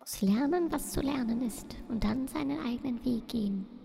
Muss lernen, was zu lernen ist und dann seinen eigenen Weg gehen.